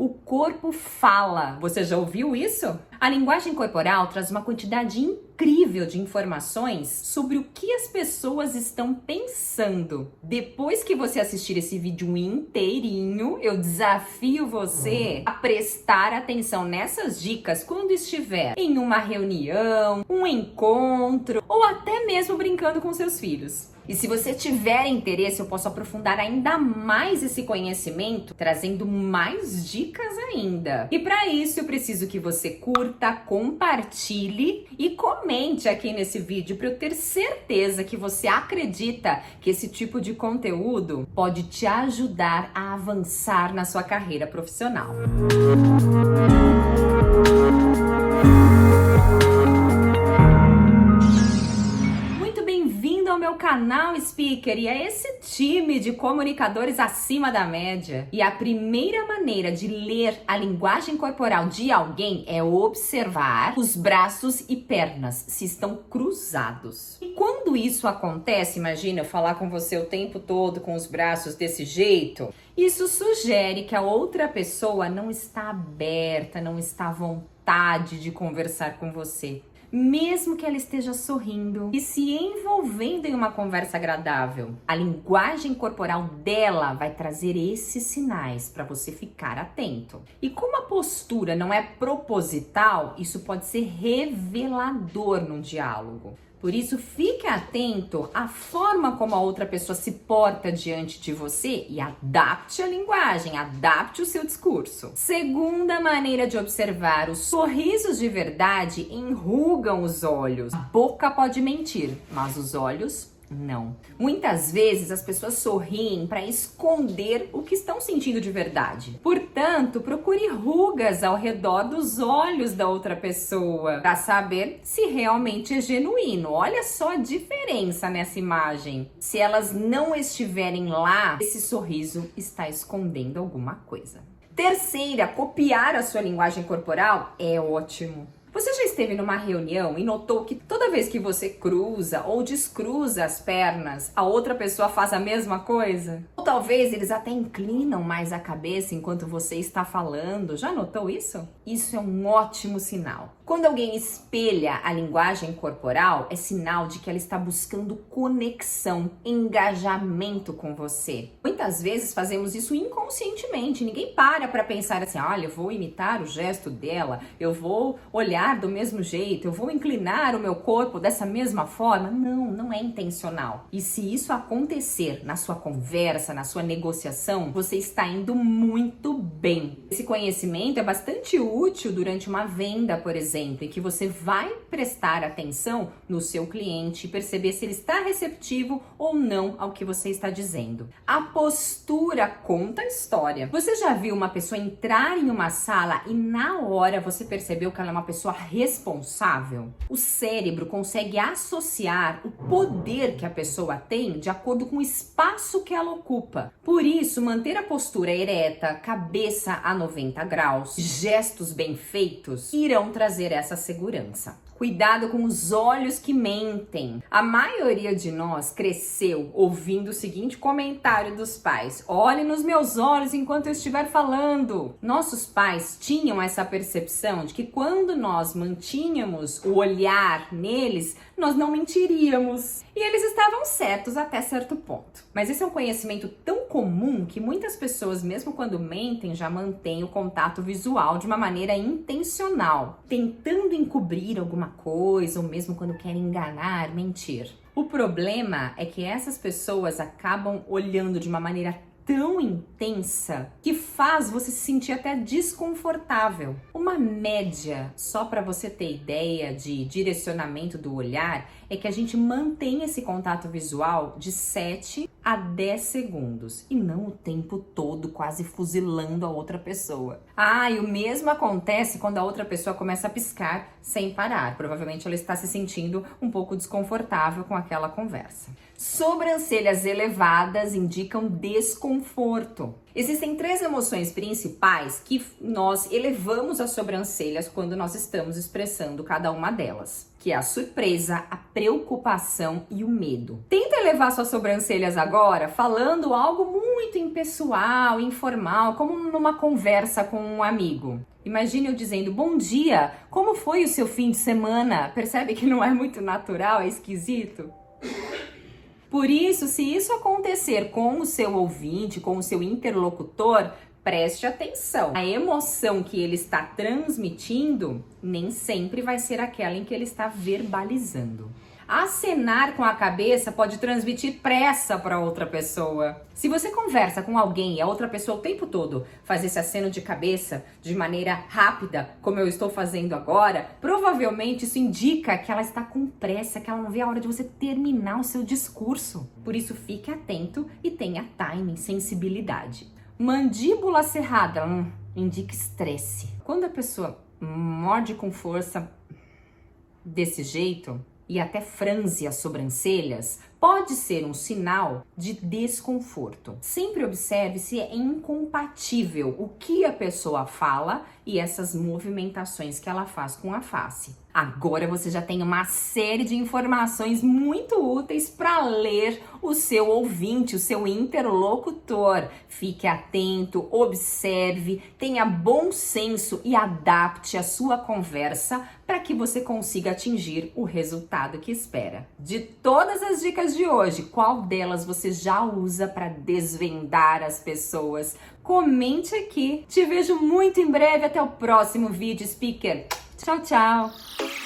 O corpo fala. Você já ouviu isso? A linguagem corporal traz uma quantidade incrível de informações sobre o que as pessoas estão pensando. Depois que você assistir esse vídeo inteirinho, eu desafio você a prestar atenção nessas dicas quando estiver em uma reunião, um encontro ou até mesmo brincando com seus filhos. E se você tiver interesse, eu posso aprofundar ainda mais esse conhecimento, trazendo mais dicas ainda. E para isso, eu preciso que você curta, compartilhe e comente aqui nesse vídeo para eu ter certeza que você acredita que esse tipo de conteúdo pode te ajudar a avançar na sua carreira profissional. meu canal Speaker e é esse time de comunicadores acima da média. E a primeira maneira de ler a linguagem corporal de alguém é observar os braços e pernas se estão cruzados. E quando isso acontece, imagina eu falar com você o tempo todo com os braços desse jeito, isso sugere que a outra pessoa não está aberta, não está à vontade de conversar com você mesmo que ela esteja sorrindo e se envolvendo em uma conversa agradável. A linguagem corporal dela vai trazer esses sinais para você ficar atento. E como a postura não é proposital, isso pode ser revelador no diálogo. Por isso, fique atento à forma como a outra pessoa se porta diante de você e adapte a linguagem, adapte o seu discurso. Segunda maneira de observar: os sorrisos de verdade enrugam os olhos. A boca pode mentir, mas os olhos não. Muitas vezes as pessoas sorriem para esconder o que estão sentindo de verdade. Portanto, procure rugas ao redor dos olhos da outra pessoa para saber se realmente é genuíno. Olha só a diferença nessa imagem. Se elas não estiverem lá, esse sorriso está escondendo alguma coisa. Terceira, copiar a sua linguagem corporal é ótimo. Você já esteve numa reunião e notou que toda vez que você cruza ou descruza as pernas, a outra pessoa faz a mesma coisa? Ou talvez eles até inclinam mais a cabeça enquanto você está falando. Já notou isso? Isso é um ótimo sinal. Quando alguém espelha a linguagem corporal, é sinal de que ela está buscando conexão, engajamento com você. Muitas vezes fazemos isso inconscientemente, ninguém para para pensar assim: olha, eu vou imitar o gesto dela, eu vou olhar do mesmo jeito, eu vou inclinar o meu corpo dessa mesma forma. Não, não é intencional. E se isso acontecer na sua conversa, na sua negociação, você está indo muito bem. Esse conhecimento é bastante útil durante uma venda, por exemplo em que você vai prestar atenção no seu cliente e perceber se ele está receptivo ou não ao que você está dizendo. A postura conta a história. Você já viu uma pessoa entrar em uma sala e na hora você percebeu que ela é uma pessoa responsável? O cérebro consegue associar o poder que a pessoa tem de acordo com o espaço que ela ocupa. Por isso, manter a postura ereta, cabeça a 90 graus, gestos bem feitos irão trazer essa segurança. Cuidado com os olhos que mentem. A maioria de nós cresceu ouvindo o seguinte comentário dos pais: Olhe nos meus olhos enquanto eu estiver falando. Nossos pais tinham essa percepção de que quando nós mantínhamos o olhar neles, nós não mentiríamos. E eles estavam certos até certo ponto. Mas esse é um conhecimento tão comum que muitas pessoas, mesmo quando mentem, já mantêm o contato visual de uma maneira intencional, tentando encobrir alguma coisa ou mesmo quando querem enganar, mentir. O problema é que essas pessoas acabam olhando de uma maneira tão intensa que faz você se sentir até desconfortável. Uma média, só para você ter ideia de direcionamento do olhar, é que a gente mantém esse contato visual de 7 a 10 segundos e não o tempo todo quase fuzilando a outra pessoa. Ah, e o mesmo acontece quando a outra pessoa começa a piscar sem parar. Provavelmente ela está se sentindo um pouco desconfortável com aquela conversa. Sobrancelhas elevadas indicam desconforto. Existem três emoções principais que nós elevamos as sobrancelhas quando nós estamos expressando cada uma delas, que é a surpresa, a preocupação e o medo. Tenta elevar suas sobrancelhas agora falando algo muito impessoal, informal, como numa conversa com um amigo. Imagine eu dizendo: Bom dia, como foi o seu fim de semana? Percebe que não é muito natural, é esquisito? Por isso, se isso acontecer com o seu ouvinte, com o seu interlocutor, preste atenção. A emoção que ele está transmitindo nem sempre vai ser aquela em que ele está verbalizando. Acenar com a cabeça pode transmitir pressa para outra pessoa. Se você conversa com alguém e a outra pessoa o tempo todo faz esse aceno de cabeça de maneira rápida, como eu estou fazendo agora, provavelmente isso indica que ela está com pressa, que ela não vê a hora de você terminar o seu discurso. Por isso, fique atento e tenha timing, sensibilidade. Mandíbula cerrada hum, indica estresse. Quando a pessoa morde com força desse jeito, e até franze as sobrancelhas, pode ser um sinal de desconforto. Sempre observe se é incompatível o que a pessoa fala e essas movimentações que ela faz com a face. Agora você já tem uma série de informações muito úteis para ler o seu ouvinte, o seu interlocutor. Fique atento, observe, tenha bom senso e adapte a sua conversa para que você consiga atingir o resultado que espera. De todas as dicas de hoje, qual delas você já usa para desvendar as pessoas? Comente aqui. Te vejo muito em breve. Até o próximo vídeo, speaker. Tchau, tchau.